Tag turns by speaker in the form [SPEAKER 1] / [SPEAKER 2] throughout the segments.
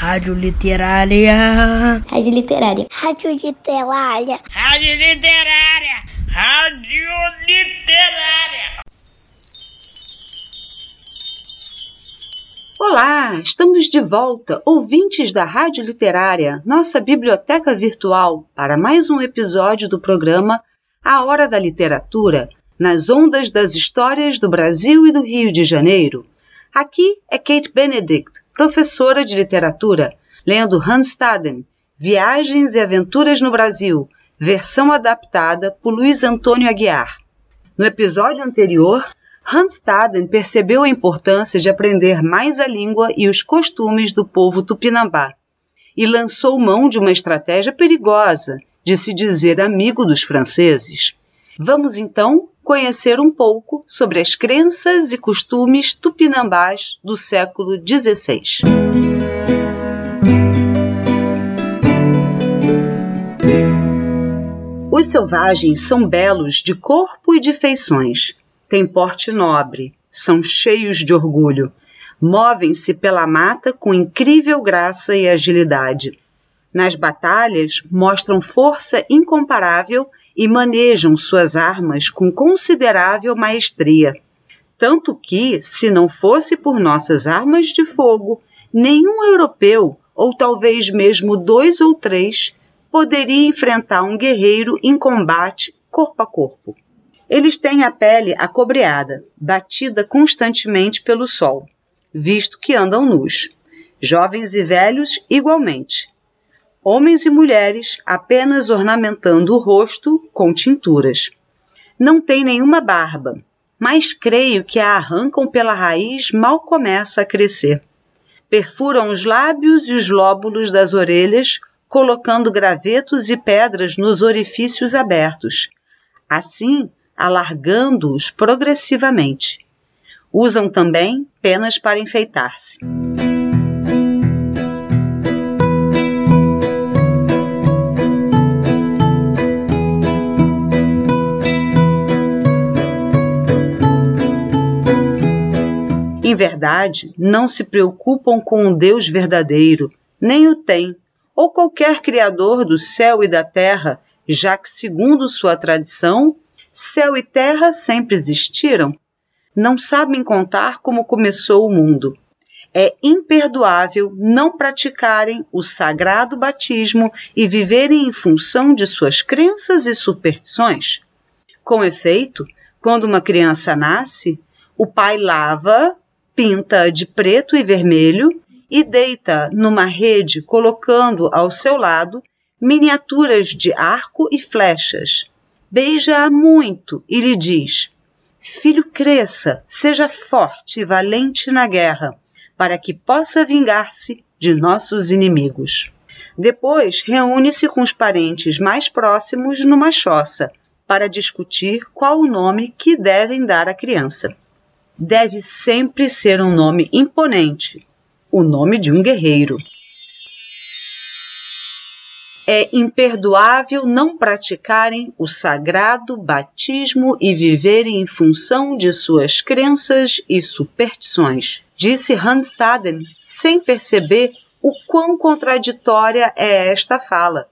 [SPEAKER 1] Rádio Literária.
[SPEAKER 2] Rádio Literária. Rádio Literária.
[SPEAKER 1] Rádio Literária. Rádio Literária.
[SPEAKER 3] Olá, estamos de volta, ouvintes da Rádio Literária, nossa biblioteca virtual, para mais um episódio do programa A Hora da Literatura, nas ondas das histórias do Brasil e do Rio de Janeiro. Aqui é Kate Benedict, professora de literatura, lendo Hans Staden, Viagens e Aventuras no Brasil, versão adaptada por Luiz Antônio Aguiar. No episódio anterior, Hans Staden percebeu a importância de aprender mais a língua e os costumes do povo tupinambá e lançou mão de uma estratégia perigosa de se dizer amigo dos franceses. Vamos então conhecer um pouco sobre as crenças e costumes tupinambás do século XVI. Os selvagens são belos de corpo e de feições, têm porte nobre, são cheios de orgulho, movem-se pela mata com incrível graça e agilidade. Nas batalhas, mostram força incomparável e manejam suas armas com considerável maestria. Tanto que, se não fosse por nossas armas de fogo, nenhum europeu, ou talvez mesmo dois ou três, poderia enfrentar um guerreiro em combate corpo a corpo. Eles têm a pele acobreada, batida constantemente pelo sol, visto que andam nus. Jovens e velhos igualmente. Homens e mulheres apenas ornamentando o rosto com tinturas. Não têm nenhuma barba, mas creio que a arrancam pela raiz mal começa a crescer. Perfuram os lábios e os lóbulos das orelhas, colocando gravetos e pedras nos orifícios abertos. Assim, alargando-os progressivamente. Usam também penas para enfeitar-se. Verdade, não se preocupam com o Deus verdadeiro, nem o têm, ou qualquer criador do céu e da terra, já que, segundo sua tradição, Céu e terra sempre existiram. Não sabem contar como começou o mundo. É imperdoável não praticarem o sagrado batismo e viverem em função de suas crenças e superstições. Com efeito, quando uma criança nasce, o pai lava, pinta de preto e vermelho e deita numa rede, colocando ao seu lado miniaturas de arco e flechas beija-a muito e lhe diz: Filho, cresça, seja forte e valente na guerra, para que possa vingar-se de nossos inimigos. Depois reúne-se com os parentes mais próximos numa choça para discutir qual o nome que devem dar à criança. Deve sempre ser um nome imponente, o nome de um guerreiro. É imperdoável não praticarem o sagrado batismo e viverem em função de suas crenças e superstições, disse Hanstaden, sem perceber o quão contraditória é esta fala,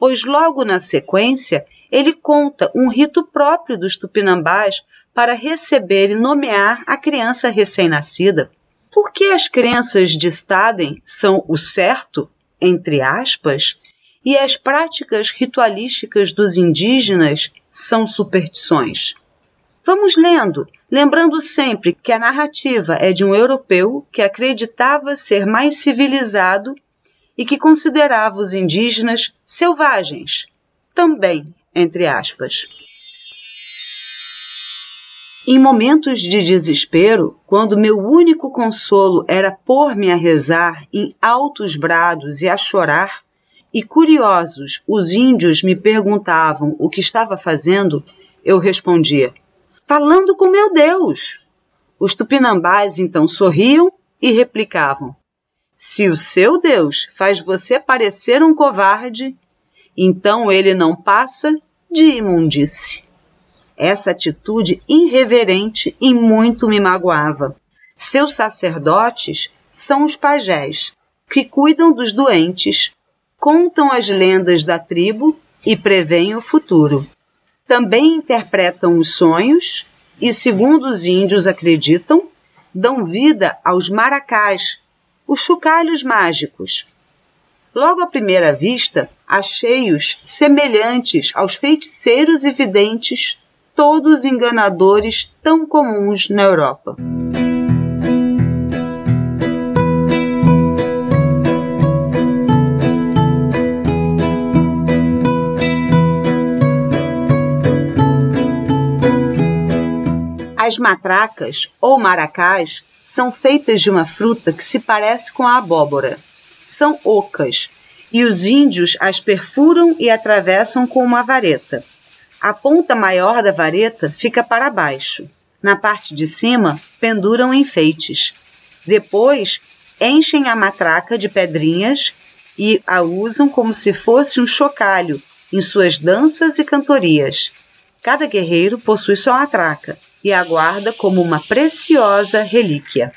[SPEAKER 3] pois logo na sequência ele conta um rito próprio dos tupinambás para receber e nomear a criança recém-nascida. Por que as crenças de Staden são o certo, entre aspas, e as práticas ritualísticas dos indígenas são superstições. Vamos lendo, lembrando sempre que a narrativa é de um europeu que acreditava ser mais civilizado e que considerava os indígenas selvagens, também, entre aspas. Em momentos de desespero, quando meu único consolo era pôr-me a rezar em altos brados e a chorar, e curiosos, os índios me perguntavam o que estava fazendo, eu respondia: Falando com meu Deus. Os tupinambás então sorriam e replicavam: Se o seu Deus faz você parecer um covarde, então ele não passa de imundice. Essa atitude irreverente e muito me magoava. Seus sacerdotes são os pajés, que cuidam dos doentes, contam as lendas da tribo e preveem o futuro. Também interpretam os sonhos e, segundo os índios acreditam, dão vida aos maracás, os chocalhos mágicos. Logo à primeira vista, achei-os semelhantes aos feiticeiros e videntes, todos enganadores tão comuns na Europa. As matracas ou maracás são feitas de uma fruta que se parece com a abóbora. São ocas e os índios as perfuram e atravessam com uma vareta. A ponta maior da vareta fica para baixo. Na parte de cima, penduram enfeites. Depois, enchem a matraca de pedrinhas e a usam como se fosse um chocalho em suas danças e cantorias. Cada guerreiro possui sua matraca e a guarda como uma preciosa relíquia.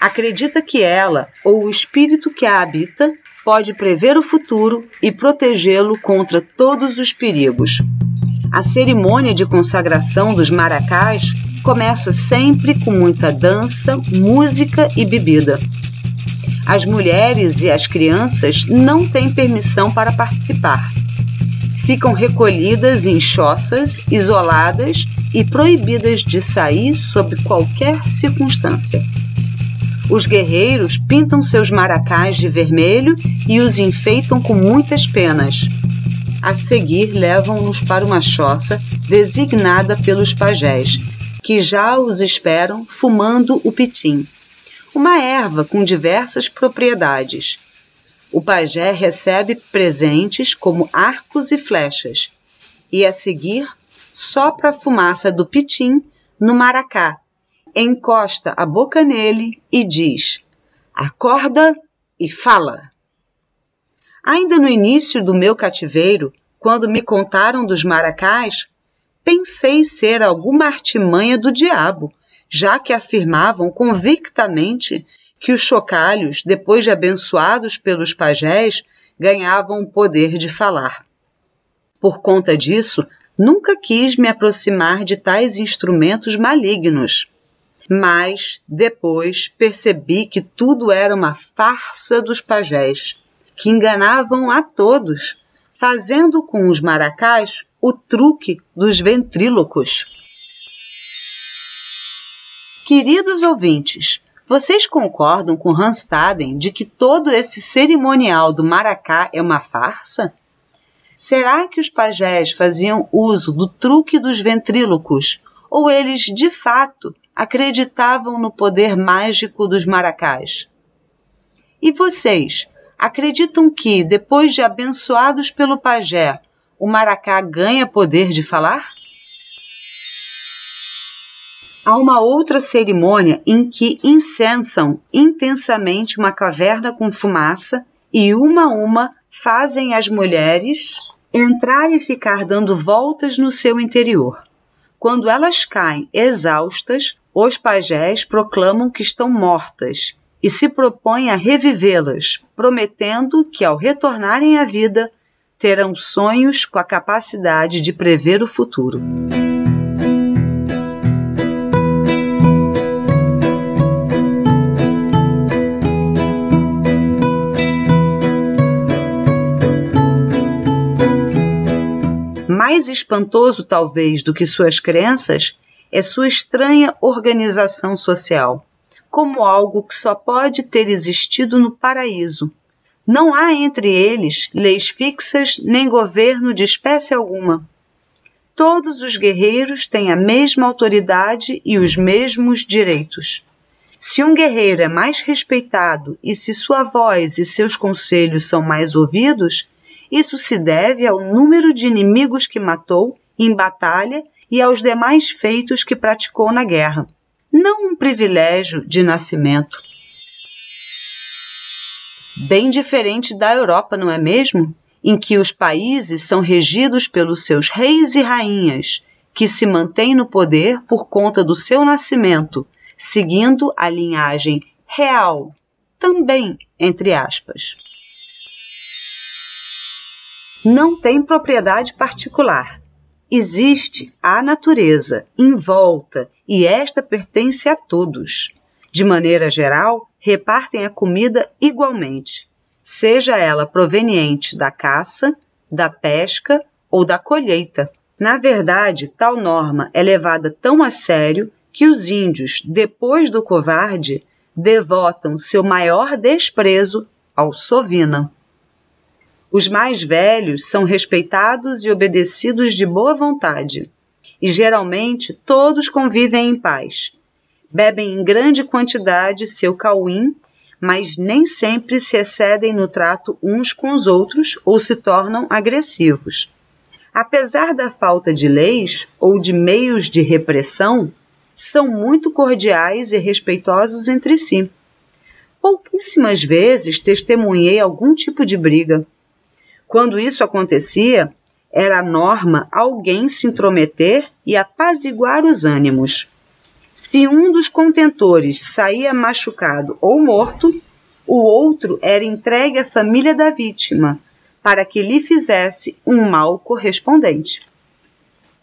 [SPEAKER 3] Acredita que ela, ou o espírito que a habita, pode prever o futuro e protegê-lo contra todos os perigos. A cerimônia de consagração dos maracás começa sempre com muita dança, música e bebida. As mulheres e as crianças não têm permissão para participar ficam recolhidas em choças isoladas e proibidas de sair sob qualquer circunstância. Os guerreiros pintam seus maracás de vermelho e os enfeitam com muitas penas. A seguir, levam-nos para uma choça designada pelos pajés, que já os esperam fumando o pitim, uma erva com diversas propriedades o pajé recebe presentes como arcos e flechas, e a seguir sopra a fumaça do pitim no maracá, encosta a boca nele e diz: Acorda e fala. Ainda no início do meu cativeiro, quando me contaram dos maracás, pensei ser alguma artimanha do diabo, já que afirmavam convictamente que os chocalhos, depois de abençoados pelos pajés, ganhavam o poder de falar. Por conta disso, nunca quis me aproximar de tais instrumentos malignos. Mas depois percebi que tudo era uma farsa dos pajés, que enganavam a todos, fazendo com os maracás o truque dos ventrílocos. Queridos ouvintes, vocês concordam com Hanstaden de que todo esse cerimonial do maracá é uma farsa? Será que os pajés faziam uso do truque dos ventrílocos ou eles de fato acreditavam no poder mágico dos maracás? E vocês acreditam que, depois de abençoados pelo pajé, o maracá ganha poder de falar? há uma outra cerimônia em que incensam intensamente uma caverna com fumaça e uma a uma fazem as mulheres entrar e ficar dando voltas no seu interior. Quando elas caem exaustas, os pajés proclamam que estão mortas e se propõem a revivê-las, prometendo que ao retornarem à vida terão sonhos com a capacidade de prever o futuro. Mais espantoso, talvez, do que suas crenças é sua estranha organização social, como algo que só pode ter existido no paraíso. Não há entre eles leis fixas nem governo de espécie alguma. Todos os guerreiros têm a mesma autoridade e os mesmos direitos. Se um guerreiro é mais respeitado e se sua voz e seus conselhos são mais ouvidos, isso se deve ao número de inimigos que matou em batalha e aos demais feitos que praticou na guerra, não um privilégio de nascimento. Bem diferente da Europa, não é mesmo? Em que os países são regidos pelos seus reis e rainhas, que se mantêm no poder por conta do seu nascimento, seguindo a linhagem real, também entre aspas. Não tem propriedade particular. Existe a natureza em volta e esta pertence a todos. De maneira geral, repartem a comida igualmente, seja ela proveniente da caça, da pesca ou da colheita. Na verdade, tal norma é levada tão a sério que os índios, depois do covarde, devotam seu maior desprezo ao sovina. Os mais velhos são respeitados e obedecidos de boa vontade, e geralmente todos convivem em paz. Bebem em grande quantidade seu cauim, mas nem sempre se excedem no trato uns com os outros ou se tornam agressivos. Apesar da falta de leis ou de meios de repressão, são muito cordiais e respeitosos entre si. Pouquíssimas vezes testemunhei algum tipo de briga. Quando isso acontecia, era norma alguém se intrometer e apaziguar os ânimos. Se um dos contentores saía machucado ou morto, o outro era entregue à família da vítima, para que lhe fizesse um mal correspondente.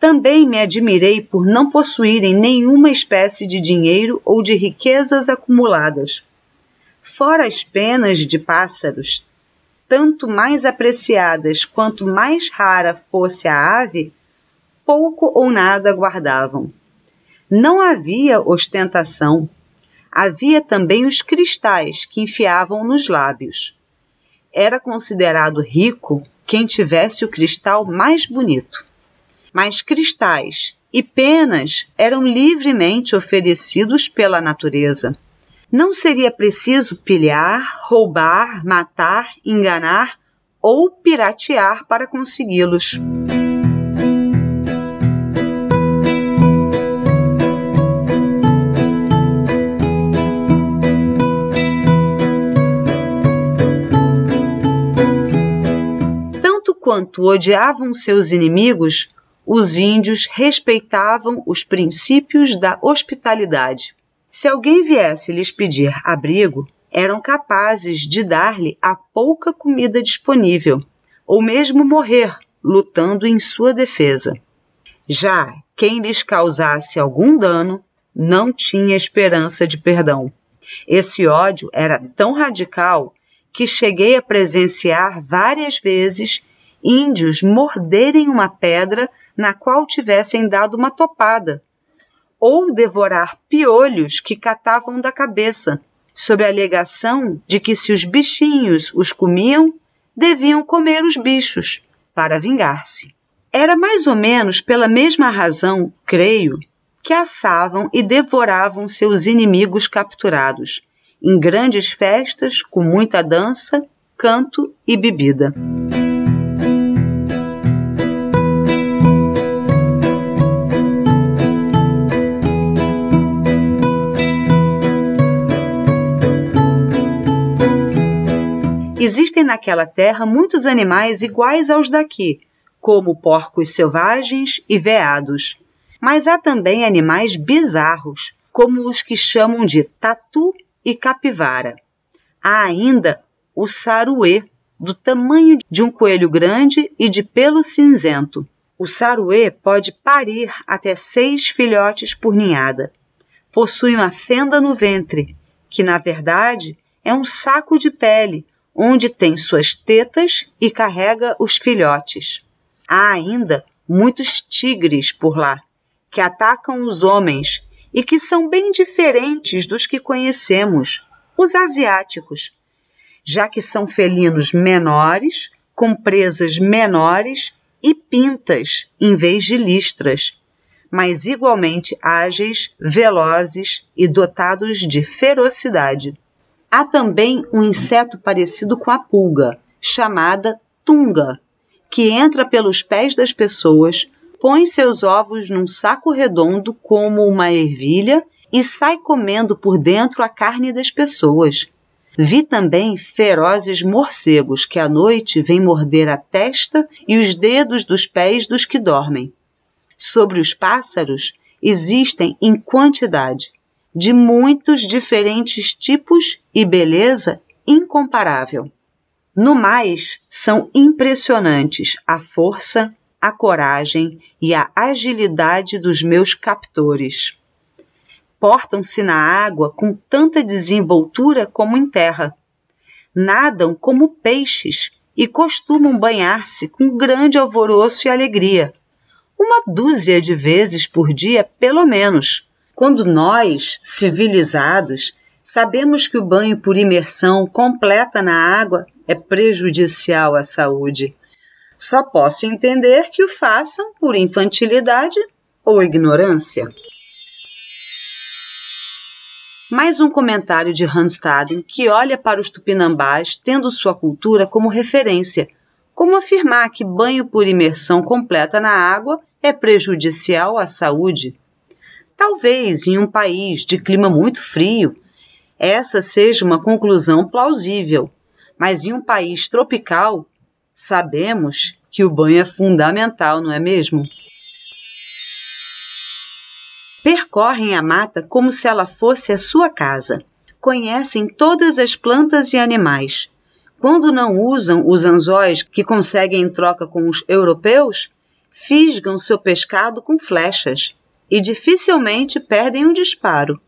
[SPEAKER 3] Também me admirei por não possuírem nenhuma espécie de dinheiro ou de riquezas acumuladas. Fora as penas de pássaros, tanto mais apreciadas quanto mais rara fosse a ave, pouco ou nada guardavam. Não havia ostentação. Havia também os cristais que enfiavam nos lábios. Era considerado rico quem tivesse o cristal mais bonito mas cristais e penas eram livremente oferecidos pela natureza. Não seria preciso pilhar, roubar, matar, enganar ou piratear para consegui-los. Tanto quanto odiavam seus inimigos, os índios respeitavam os princípios da hospitalidade. Se alguém viesse lhes pedir abrigo, eram capazes de dar-lhe a pouca comida disponível, ou mesmo morrer lutando em sua defesa. Já quem lhes causasse algum dano não tinha esperança de perdão. Esse ódio era tão radical que cheguei a presenciar várias vezes índios morderem uma pedra na qual tivessem dado uma topada, ou devorar piolhos que catavam da cabeça, sob a alegação de que se os bichinhos os comiam, deviam comer os bichos, para vingar-se. Era mais ou menos pela mesma razão, creio, que assavam e devoravam seus inimigos capturados, em grandes festas, com muita dança, canto e bebida. Existem naquela terra muitos animais iguais aos daqui, como porcos selvagens e veados. Mas há também animais bizarros, como os que chamam de tatu e capivara. Há ainda o saruê, do tamanho de um coelho grande e de pelo cinzento. O saruê pode parir até seis filhotes por ninhada. Possui uma fenda no ventre, que na verdade é um saco de pele onde tem suas tetas e carrega os filhotes. Há ainda muitos tigres por lá, que atacam os homens e que são bem diferentes dos que conhecemos, os asiáticos, já que são felinos menores, com presas menores e pintas em vez de listras, mas igualmente ágeis, velozes e dotados de ferocidade. Há também um inseto parecido com a pulga, chamada tunga, que entra pelos pés das pessoas, põe seus ovos num saco redondo como uma ervilha e sai comendo por dentro a carne das pessoas. Vi também ferozes morcegos que à noite vêm morder a testa e os dedos dos pés dos que dormem. Sobre os pássaros existem em quantidade de muitos diferentes tipos e beleza incomparável. No mais, são impressionantes a força, a coragem e a agilidade dos meus captores. Portam-se na água com tanta desenvoltura como em terra. Nadam como peixes e costumam banhar-se com grande alvoroço e alegria. Uma dúzia de vezes por dia, pelo menos. Quando nós, civilizados, sabemos que o banho por imersão completa na água é prejudicial à saúde. Só posso entender que o façam por infantilidade ou ignorância. Mais um comentário de Hanstaden que olha para os tupinambás tendo sua cultura como referência. Como afirmar que banho por imersão completa na água é prejudicial à saúde? Talvez em um país de clima muito frio, essa seja uma conclusão plausível, mas em um país tropical, sabemos que o banho é fundamental, não é mesmo? Percorrem a mata como se ela fosse a sua casa. Conhecem todas as plantas e animais. Quando não usam os anzóis que conseguem em troca com os europeus, fisgam seu pescado com flechas e dificilmente perdem um disparo.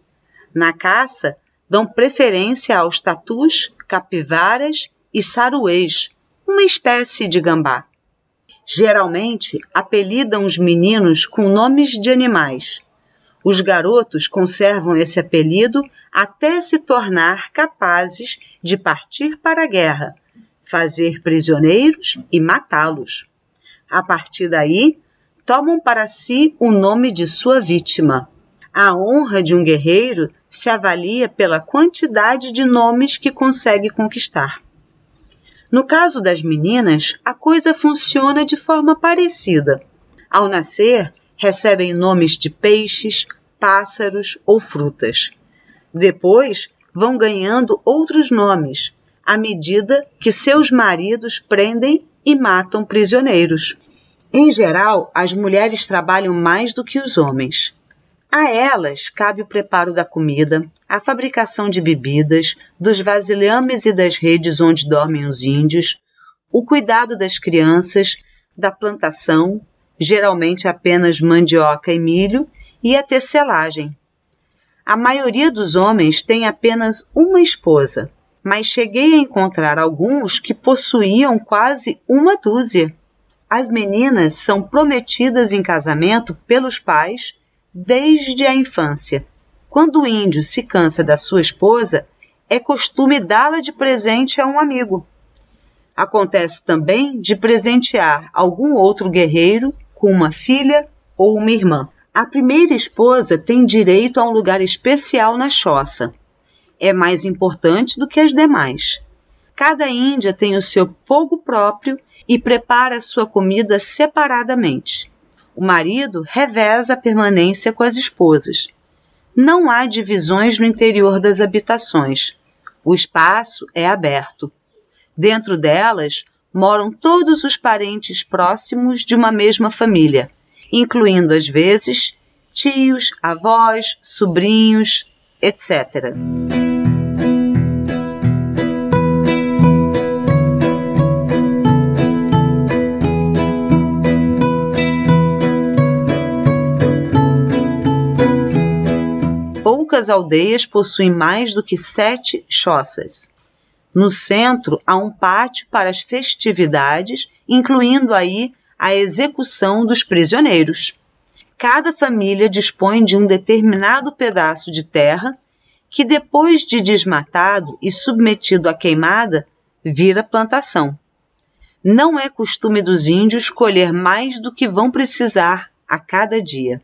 [SPEAKER 3] Na caça, dão preferência aos tatus, capivaras e saruês, uma espécie de gambá. Geralmente apelidam os meninos com nomes de animais. Os garotos conservam esse apelido até se tornar capazes de partir para a guerra, fazer prisioneiros e matá-los. A partir daí, tomam para si o nome de sua vítima. A honra de um guerreiro se avalia pela quantidade de nomes que consegue conquistar. No caso das meninas, a coisa funciona de forma parecida. Ao nascer, recebem nomes de peixes, pássaros ou frutas. Depois, vão ganhando outros nomes, à medida que seus maridos prendem e matam prisioneiros. Em geral, as mulheres trabalham mais do que os homens. A elas cabe o preparo da comida, a fabricação de bebidas, dos vasilhames e das redes onde dormem os índios, o cuidado das crianças, da plantação, geralmente apenas mandioca e milho, e a tecelagem. A maioria dos homens tem apenas uma esposa, mas cheguei a encontrar alguns que possuíam quase uma dúzia. As meninas são prometidas em casamento pelos pais desde a infância. Quando o índio se cansa da sua esposa, é costume dá-la de presente a um amigo. Acontece também de presentear algum outro guerreiro com uma filha ou uma irmã. A primeira esposa tem direito a um lugar especial na choça. É mais importante do que as demais. Cada índia tem o seu fogo próprio e prepara sua comida separadamente. O marido reveza a permanência com as esposas. Não há divisões no interior das habitações. O espaço é aberto. Dentro delas moram todos os parentes próximos de uma mesma família, incluindo às vezes tios, avós, sobrinhos, etc. poucas aldeias possuem mais do que sete choças. No centro há um pátio para as festividades, incluindo aí a execução dos prisioneiros. Cada família dispõe de um determinado pedaço de terra que, depois de desmatado e submetido à queimada, vira plantação. Não é costume dos índios colher mais do que vão precisar a cada dia.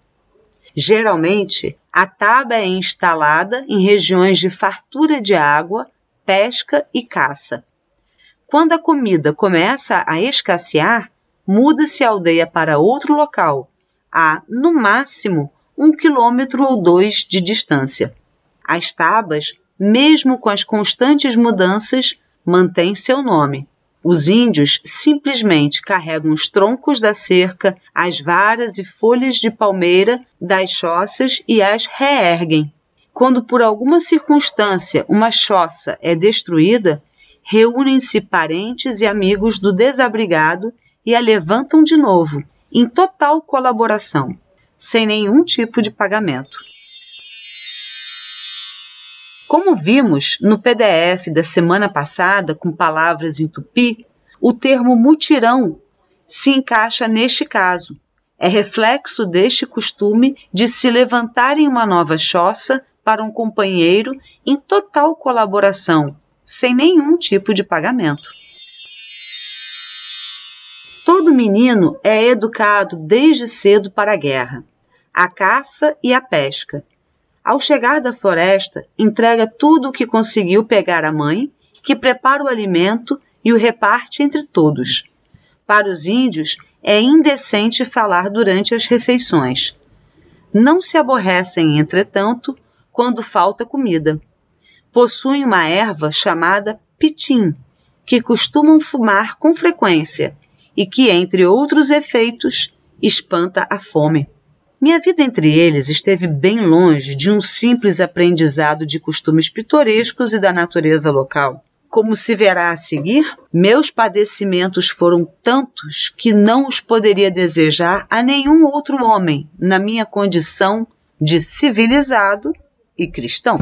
[SPEAKER 3] Geralmente, a taba é instalada em regiões de fartura de água, pesca e caça. Quando a comida começa a escassear, muda-se a aldeia para outro local, a, no máximo, um quilômetro ou dois de distância. As tabas, mesmo com as constantes mudanças, mantêm seu nome. Os índios simplesmente carregam os troncos da cerca, as varas e folhas de palmeira das choças e as reerguem. quando por alguma circunstância uma choça é destruída, reúnem-se parentes e amigos do desabrigado e a levantam de novo, em total colaboração, sem nenhum tipo de pagamento. Como vimos no PDF da semana passada, com palavras em tupi, o termo mutirão se encaixa neste caso. É reflexo deste costume de se levantar em uma nova choça para um companheiro em total colaboração, sem nenhum tipo de pagamento. Todo menino é educado desde cedo para a guerra, a caça e a pesca. Ao chegar da floresta, entrega tudo o que conseguiu pegar à mãe, que prepara o alimento e o reparte entre todos. Para os índios, é indecente falar durante as refeições. Não se aborrecem, entretanto, quando falta comida. Possuem uma erva chamada pitim, que costumam fumar com frequência e que, entre outros efeitos, espanta a fome. Minha vida entre eles esteve bem longe de um simples aprendizado de costumes pitorescos e da natureza local. Como se verá a seguir, meus padecimentos foram tantos que não os poderia desejar a nenhum outro homem na minha condição de civilizado e cristão.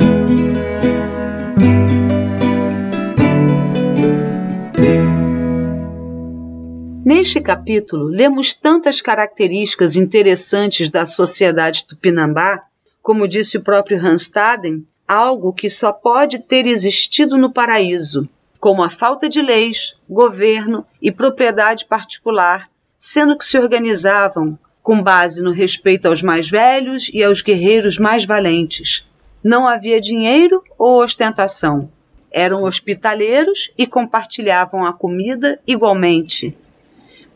[SPEAKER 3] Neste capítulo, lemos tantas características interessantes da sociedade tupinambá, como disse o próprio Hanstaden, algo que só pode ter existido no paraíso, como a falta de leis, governo e propriedade particular, sendo que se organizavam com base no respeito aos mais velhos e aos guerreiros mais valentes. Não havia dinheiro ou ostentação. Eram hospitaleiros e compartilhavam a comida igualmente.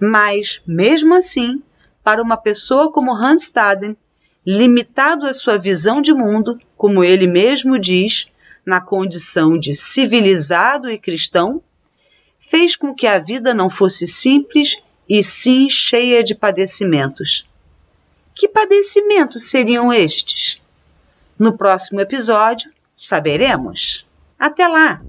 [SPEAKER 3] Mas, mesmo assim, para uma pessoa como Hans Staden, limitado à sua visão de mundo, como ele mesmo diz, na condição de civilizado e cristão, fez com que a vida não fosse simples e sim cheia de padecimentos. Que padecimentos seriam estes? No próximo episódio, saberemos. Até lá!